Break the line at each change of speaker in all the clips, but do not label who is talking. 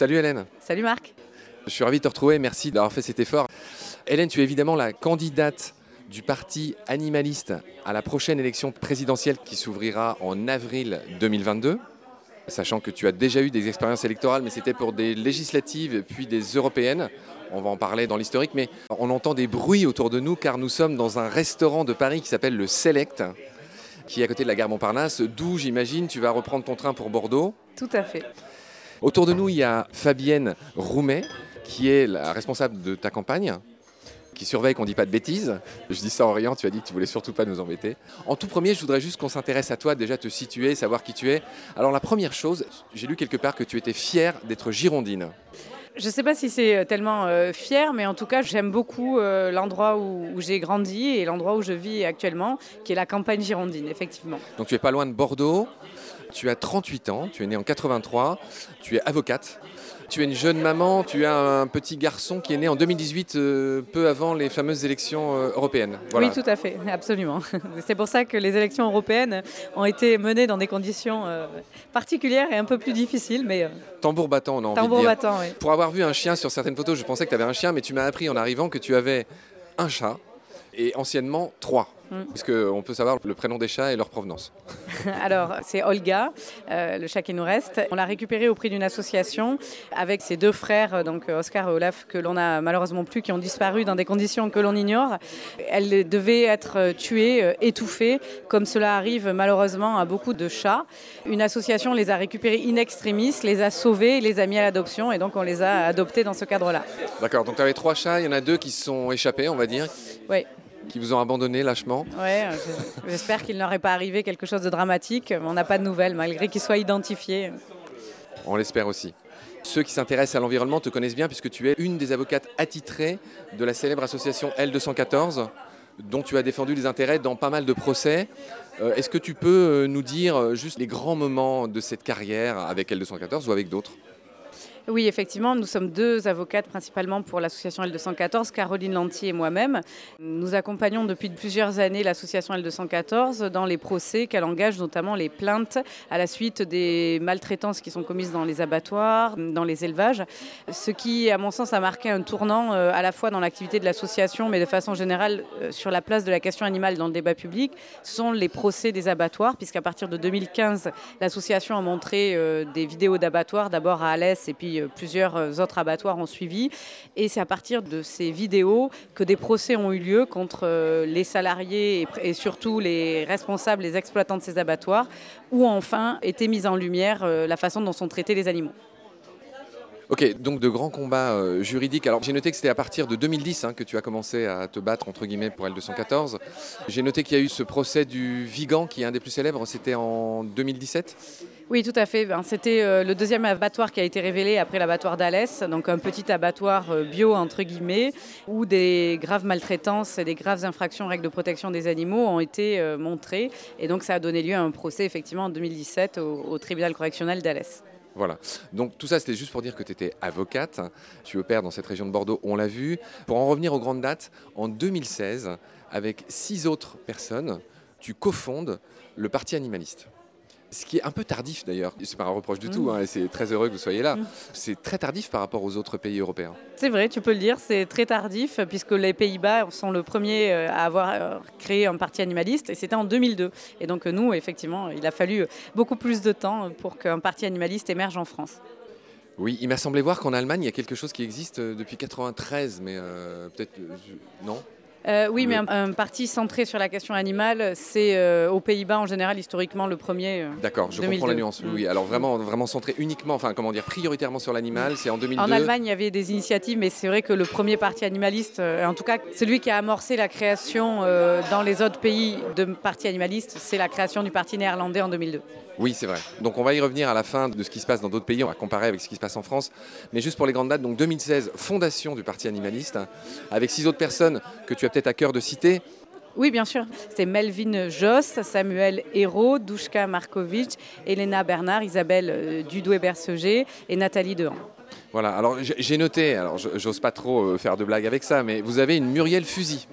Salut Hélène.
Salut Marc.
Je suis ravi de te retrouver, merci d'avoir fait cet effort. Hélène, tu es évidemment la candidate du parti animaliste à la prochaine élection présidentielle qui s'ouvrira en avril 2022. Sachant que tu as déjà eu des expériences électorales, mais c'était pour des législatives puis des européennes. On va en parler dans l'historique, mais on entend des bruits autour de nous car nous sommes dans un restaurant de Paris qui s'appelle le Select, qui est à côté de la gare Montparnasse, d'où j'imagine tu vas reprendre ton train pour Bordeaux.
Tout à fait.
Autour de nous, il y a Fabienne Roumet, qui est la responsable de ta campagne, qui surveille qu'on ne dit pas de bêtises. Je dis ça en riant, tu as dit que tu voulais surtout pas nous embêter. En tout premier, je voudrais juste qu'on s'intéresse à toi, déjà te situer, savoir qui tu es. Alors la première chose, j'ai lu quelque part que tu étais fière d'être girondine.
Je ne sais pas si c'est euh, tellement euh, fier, mais en tout cas, j'aime beaucoup euh, l'endroit où, j'ai grandi et l'endroit où je vis actuellement, qui est la campagne girondine, effectivement.
Donc tu es pas loin de Bordeaux, tu as 38 ans, tu es né en 83, tu es avocate. Tu es une jeune maman, tu as un petit garçon qui est né en 2018, euh, peu avant les fameuses élections euh, européennes. Voilà.
Oui, tout à fait, absolument. C'est pour ça que les élections européennes ont été menées dans des conditions euh, particulières et un peu plus difficiles, mais euh,
Tambour battant, on a envie
tambour
de dire.
battant, oui.
Pour avoir vu un chien sur certaines photos, je pensais que tu avais un chien, mais tu m'as appris en arrivant que tu avais un chat et anciennement trois.
Mm.
Est-ce qu'on peut savoir le prénom des chats et leur provenance
Alors, c'est Olga, euh, le chat qui nous reste. On l'a récupéré au prix d'une association avec ses deux frères, euh, donc Oscar et Olaf, que l'on a malheureusement plus, qui ont disparu dans des conditions que l'on ignore. Elle devait être euh, tuée, euh, étouffée, comme cela arrive malheureusement à beaucoup de chats. Une association les a récupérés in extremis, les a sauvés, les a mis à l'adoption, et donc on les a adoptés dans ce cadre-là.
D'accord, donc tu avais trois chats, il y en a deux qui sont échappés, on va dire,
Oui,
qui vous ont abandonné lâchement.
ouais, euh, j'espère qu'il n'aurait pas arrivé quelque chose de dramatique. mais On n'a pas de nouvelles, malgré qu'ils soient identifiés.
On l'espère aussi. Ceux qui s'intéressent à l'environnement te connaissent bien puisque tu es une des avocates attitrées de la célèbre association L214 dont tu as défendu les intérêts dans pas mal de procès. Euh, Est-ce que tu peux euh, nous dire juste les grands moments de cette carrière avec L214 ou avec d'autres?
Oui, effectivement, nous sommes deux avocates principalement pour l'association L214, Caroline Lantier et moi-même. Nous accompagnons depuis plusieurs années l'association L214 dans les procès qu'elle engage, notamment les plaintes à la suite des maltraitances qui sont commises dans les abattoirs, dans les élevages. Ce qui, à mon sens, a marqué un tournant euh, à la fois dans l'activité de l'association, mais de façon générale euh, sur la place de la question animale dans le débat public, ce sont les procès des abattoirs, puisqu'à partir de 2015, l'association a montré euh, des vidéos d'abattoirs, d'abord à Alès et puis euh, plusieurs euh, autres abattoirs ont suivi. Et c'est à partir de ces vidéos que des procès ont eu lieu contre euh, les salariés et, surtout les responsables, les exploitants de ces abattoirs, où enfin était mise en lumière la façon dont sont traités les animaux.
Ok, donc de grands combats euh, juridiques. Alors j'ai noté que c'était à partir de 2010 hein, que tu as commencé à te battre entre guillemets pour L214. J'ai noté qu'il y a eu ce procès du Vigan qui est un des plus célèbres, c'était en 2017.
Oui, tout à fait. Ben, C'était euh, le deuxième abattoir qui a été révélé après l'abattoir d'Alès, donc un petit abattoir euh, bio, entre guillemets, où des graves maltraitances et des graves infractions aux règles de protection des animaux ont été montrées. Et donc ça a donné lieu à un procès, effectivement, en 2017 au, au tribunal correctionnel d'Alès.
Voilà. Donc tout ça, c'était juste pour dire que tu étais avocate. Tu opères dans cette région de Bordeaux, on l'a vu. Pour en revenir aux grandes dates, en 2016, avec six autres personnes, tu cofondes le Parti animaliste. Ce qui est un peu tardif d'ailleurs, c'est pas un reproche du tout, hein, et c'est très heureux que vous soyez là.
Mm.
C'est très tardif par rapport aux autres pays européens.
C'est vrai, tu peux le dire, c'est très tardif, puisque les Pays-Bas sont le premier euh, à avoir euh, créé un parti animaliste, et c'était en 2002. Et donc nous, effectivement, il a fallu beaucoup plus de temps pour qu'un parti animaliste émerge en France.
Oui, il m'a semblé voir qu'en Allemagne, il y a quelque chose qui existe euh, depuis 93, mais euh, peut-être... euh, Non?
Euh, oui, mais un, un parti centré sur la question animale, c'est euh, aux Pays-Bas en général historiquement le premier. euh.
D'accord, je
2002.
comprends la nuance. Oui,
Mm.
alors vraiment, vraiment centré uniquement, enfin comment dire, prioritairement sur l'animal, c'est en 2002.
En Allemagne, il y avait des initiatives, mais c'est vrai que le premier parti animaliste, en tout cas celui qui a amorcé la création dans les autres pays de partis animalistes, c'est la création du parti néerlandais en 2002.
Oui, c'est vrai. Donc on va y revenir à la fin de ce qui se passe dans d'autres pays, on va comparer avec ce qui se passe en France. Mais juste pour les grandes dates, donc 2016, fondation du Parti animaliste, avec six autres personnes que tu as peut-être à cœur de citer.
Oui, bien sûr. C'était Melvin Joss, Samuel Hérault, Douchka Markovic, Elena Bernard, Isabelle euh, Dudoué-Berceger et Nathalie Dehan.
Voilà, alors j'ai noté, alors j'ose pas trop euh, faire de blagues avec ça, mais vous avez une Muriel Fusil.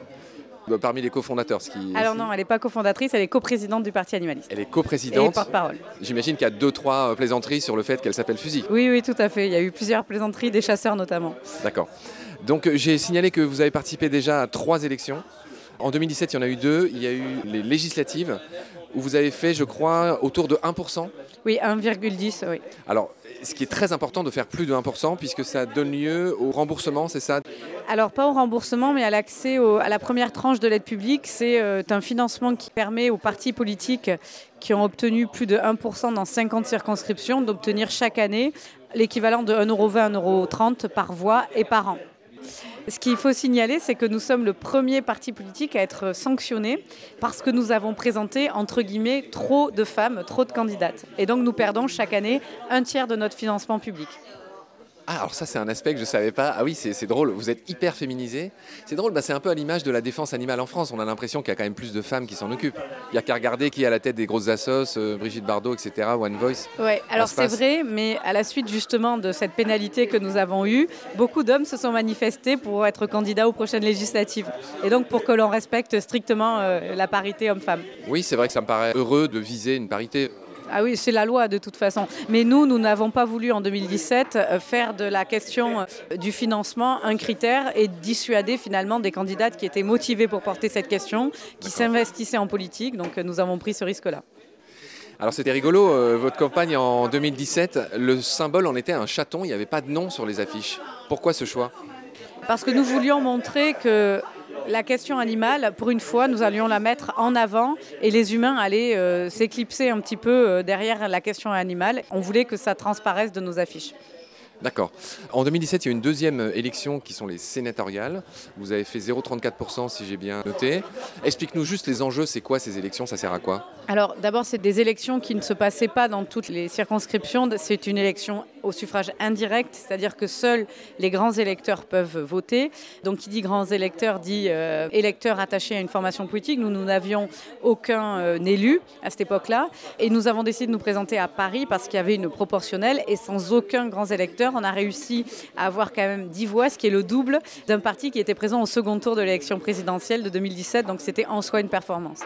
Bah, parmi les cofondateurs. Ce qui...
Alors non, elle n'est pas cofondatrice, elle est coprésidente du Parti animaliste.
Elle est coprésidente.
Et porte-parole.
J'imagine qu'il y a deux, trois plaisanteries sur le fait qu'elle s'appelle Fusil.
Oui, oui, tout à fait. Il y a eu plusieurs plaisanteries, des chasseurs notamment.
D'accord. Donc j'ai signalé que vous avez participé déjà à trois élections. En 2017, il y en a eu deux. Il y a eu les législatives où vous avez fait, je crois, autour de 1%.
Oui, 1,10, oui.
Alors, ce qui est très important de faire plus de 1%, puisque ça donne lieu au remboursement, c'est ça?
Alors, pas au remboursement, mais à l'accès à la première tranche de l'aide publique. C'est euh, un financement qui permet aux partis politiques qui ont obtenu plus de 1% dans 50 circonscriptions d'obtenir chaque année l'équivalent de 1,20€, 1,30€ par voix et par an. Ce qu'il faut signaler, c'est que nous sommes le premier parti politique à être sanctionné parce que nous avons présenté, entre guillemets, trop de femmes, trop de candidates. Et donc nous perdons chaque année un tiers de notre financement public.
Ah, alors ça, c'est un aspect que je ne savais pas. Ah oui, c'est drôle, vous êtes hyper féminisé. C'est drôle, bah, c'est un peu à l'image de la défense animale en France. On a l'impression qu'il y a quand même plus de femmes qui s'en occupent. Il n'y a qu'à regarder qui est à la tête des grosses assos, euh, Brigitte Bardot, etc., One Voice.
Oui, alors c'est vrai, mais à la suite justement de cette pénalité que nous avons eue, beaucoup d'hommes se sont manifestés pour être candidats aux prochaines législatives. Et donc pour que l'on respecte strictement euh, la parité homme-femme.
Oui, c'est vrai que ça me paraît heureux de viser une parité.
Ah oui, c'est la loi de toute façon. Mais nous, nous n'avons pas voulu en 2017 euh, faire de la question euh, du financement un critère et dissuader finalement des candidates qui étaient motivées pour porter cette question, qui s'investissaient en politique. Donc euh, nous avons pris ce risque-là.
Alors c'était rigolo, votre campagne en 2017, le symbole en était un chaton, il n'y avait pas de nom sur les affiches. Pourquoi ce choix?
Parce que nous voulions montrer que la question animale, pour une fois, nous allions la mettre en avant et les humains allaient euh, s'éclipser un petit peu euh, derrière la question animale. On voulait que ça transparaisse de nos affiches.
D'accord. En 2017, il y a une deuxième élection qui sont les sénatoriales. Vous avez fait 0,34% si j'ai bien noté. Explique-nous juste les enjeux, c'est quoi ces élections, ça sert à quoi?
Alors d'abord, c'est des élections qui ne se passaient pas dans toutes les circonscriptions. C'est une élection au suffrage indirect, c'est-à-dire que seuls les grands électeurs peuvent voter. Donc qui dit grands électeurs dit euh, électeurs attachés à une formation politique. Nous, nous n'avions aucun euh, élu à cette époque-là. Et nous avons décidé de nous présenter à Paris parce qu'il y avait une proportionnelle et sans aucun grand électeur on a réussi à avoir quand même 10 voix, ce qui est le double d'un parti qui était présent au second tour de l'élection présidentielle de 2017. Donc c'était en soi une performance.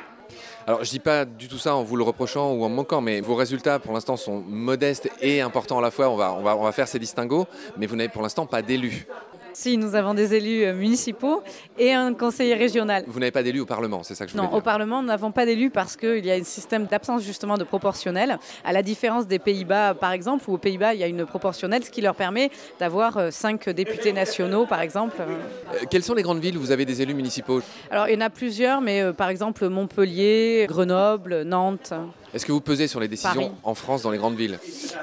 Alors, je dis pas du tout ça en vous le reprochant ou en manquant, mais vos résultats pour l'instant sont modestes et importants à la fois. On va, on va, on va faire ces distinguos, mais vous n'avez pour l'instant pas d'élus.
Si, nous avons des élus euh, municipaux et un conseiller régional.
Vous n'avez pas d'élus au Parlement, c'est ça que je
voulais
Non,
au Parlement, nous n'avons pas d'élus parce qu'il y a un système d'absence justement de proportionnel, à la différence des Pays-Bas par exemple, où aux Pays-Bas il y a une proportionnelle, ce qui leur permet d'avoir euh, cinq députés nationaux par exemple.
Euh, quelles sont les grandes villes où vous avez des élus municipaux?
Alors il y en a plusieurs, mais par exemple Montpellier, Grenoble, Nantes.
Est-ce que vous pesez sur les décisions en France dans les grandes villes?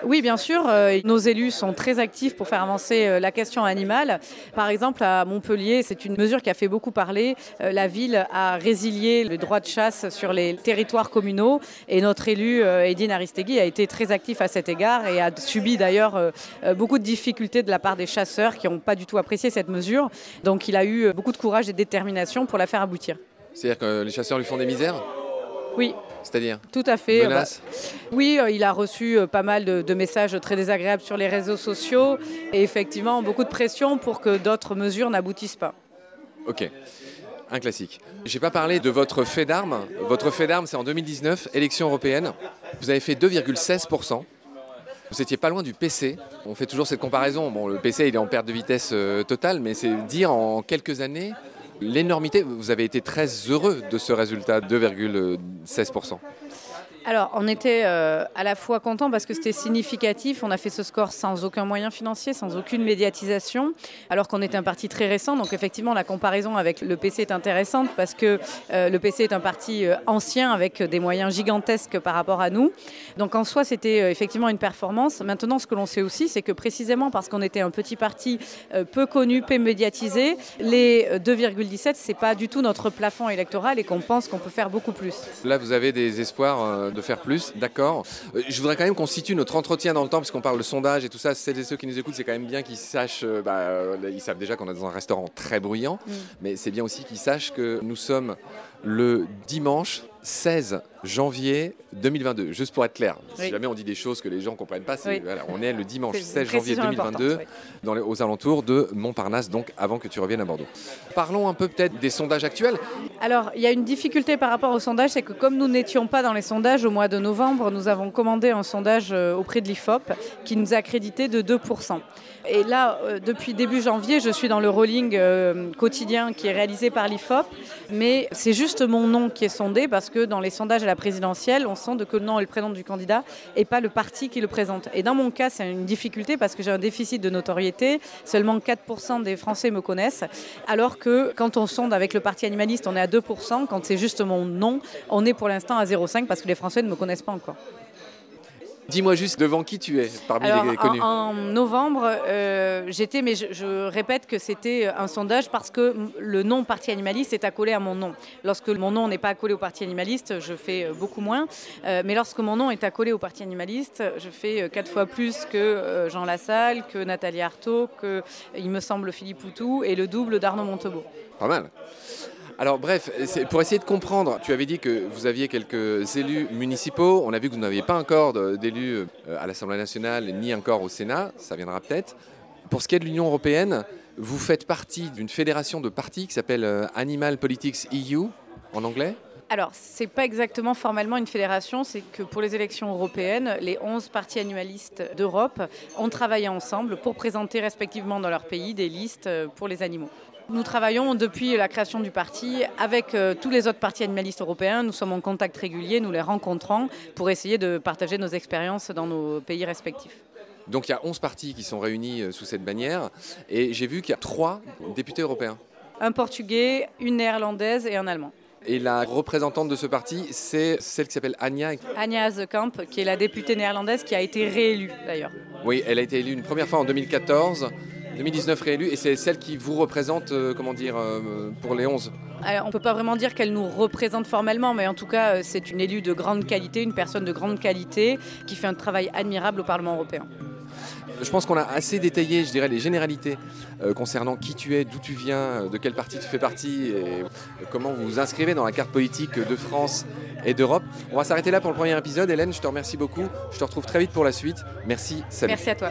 Oui, bien sûr. Euh, nos élus sont très actifs pour faire avancer euh, la question animale. Par exemple, à Montpellier, c'est une mesure qui a fait beaucoup parler. Euh, la ville a résilié le droit de chasse sur les territoires communaux et notre élu, Edine Aristegui, a été très actif à cet égard et a subi d'ailleurs beaucoup de difficultés de la part des chasseurs qui n'ont pas du tout apprécié cette mesure. Donc il a eu beaucoup de courage et de détermination pour la faire aboutir.
C'est-à-dire que les chasseurs lui font des misères?
Oui,
c'est-à-dire
Tout à fait.
Bah,
oui, euh, il a reçu euh, pas mal de, messages très désagréables sur les réseaux sociaux et effectivement beaucoup de pression pour que d'autres mesures n'aboutissent pas.
Ok. Un classique. J'ai pas parlé de votre fait d'armes. Votre fait d'armes, c'est en 2019, élection européenne. Vous avez fait 2,16%. Vous étiez pas loin du PC. On fait toujours cette comparaison. Bon, le PC, il est en perte de vitesse euh, totale, mais c'est dire en quelques années l'énormité. Vous avez été très heureux de ce résultat, 2,16%.
Alors, on était euh, à la fois content parce que c'était significatif. On a fait ce score sans aucun moyen financier, sans aucune médiatisation, alors qu'on était un parti très récent. Donc, effectivement, la comparaison avec le PC est intéressante parce que euh, le PC est un parti euh, ancien avec des moyens gigantesques par rapport à nous. Donc, en soi, c'était effectivement une performance. Maintenant, ce que l'on sait aussi, c'est que précisément parce qu'on était un petit parti peu connu, peu médiatisé, les 2,17, c'est pas du tout notre plafond électoral et qu'on pense qu'on peut faire beaucoup plus.
Là, vous avez des espoirs de faire plus, d'accord. Euh, je voudrais quand même qu'on situe notre entretien dans le temps, puisqu'on parle de sondage et tout ça. Celles et ceux qui nous écoutent, c'est quand même bien qu'ils sachent, euh, bah, euh, ils savent déjà qu'on est dans un restaurant très bruyant, mm. mais c'est bien aussi qu'ils sachent que nous sommes le dimanche 16 janvier 2022, juste pour être clair. Si jamais on dit des choses que les gens ne comprennent pas, c'est-
Oui.
voilà, on est le dimanche
C'est une
16 janvier
précision
2022
importante,
dans les- aux alentours de Montparnasse, donc avant que tu reviennes à Bordeaux. Parlons un peu peut-être des sondages actuels.
Alors, il y a une difficulté par rapport au sondage, c'est que comme nous n'étions pas dans les sondages au mois de novembre, nous avons commandé un sondage euh, auprès de l'IFOP qui nous a crédité de 2%. Et là, euh, depuis début janvier, je suis dans le rolling euh, quotidien qui est réalisé par l'IFOP, mais c'est juste mon nom qui est sondé parce que dans les sondages à la présidentielle, on sonde que le nom et le prénom du candidat et pas le parti qui le présente. Et dans mon cas, c'est une difficulté parce que j'ai un déficit de notoriété. Seulement 4% des Français me connaissent, alors que quand on sonde avec le parti animaliste, on est à 2%. Quand c'est juste mon nom, on est pour l'instant à 0,5 parce que les Français ne me connaissent pas encore.
Dis-moi juste devant qui tu es parmi
Alors,
les connus?
en, en novembre, euh, j'étais, mais je, je répète que c'était un sondage parce que le nom parti animaliste est accolé à mon nom. Lorsque mon nom n'est pas accolé au parti animaliste, je fais euh, beaucoup moins. Euh, mais lorsque mon nom est accolé au parti animaliste, je fais quatre fois plus que Jean Lassalle, que Nathalie Arthaud, que, il me semble, Philippe Poutou et le double d'Arnaud Montebourg.
Pas mal. Alors bref, pour essayer de comprendre, tu avais dit que vous aviez quelques élus municipaux. On a vu que vous n'aviez pas encore d'élus euh, à l'Assemblée nationale ni encore au Sénat. Ça viendra peut-être. Pour ce qui est de l'Union européenne, vous faites partie d'une fédération de partis qui s'appelle euh, Animal Politics EU en anglais.
Alors, ce n'est pas exactement formellement une fédération, c'est que pour les élections européennes, les 11 partis animalistes d'Europe ont travaillé ensemble pour présenter respectivement dans leur pays des listes euh, pour les animaux. Nous travaillons depuis la création du parti avec euh, tous les autres partis animalistes européens. Nous sommes en contact régulier, nous les rencontrons pour essayer de partager nos expériences dans nos pays respectifs.
Donc il y a 11 partis qui sont réunis euh, sous cette bannière. Et j'ai vu qu'il y a trois députés européens.
Un portugais, une néerlandaise et un allemand.
Et la représentante de ce parti, c'est celle qui s'appelle Anya.
Anja Hazekamp, qui est la députée néerlandaise qui a été réélue d'ailleurs.
Oui, elle a été élue une première fois en 2014, 2019 réélue, et c'est celle qui vous représente, euh, comment dire, euh, pour les 11.
Alors, on ne peut pas vraiment dire qu'elle nous représente formellement, mais en tout cas, euh, c'est une élue de grande qualité, une personne de grande qualité qui fait un travail admirable au Parlement européen.
Je pense qu'on a assez détaillé, je dirais, les généralités euh, concernant qui tu es, d'où tu viens, de quel parti tu fais partie et comment vous vous inscrivez dans la carte politique de France et d'Europe. On va s'arrêter là pour le premier épisode. Hélène, je te remercie beaucoup. Je te retrouve très vite pour la suite. Merci, salut.
Merci à toi.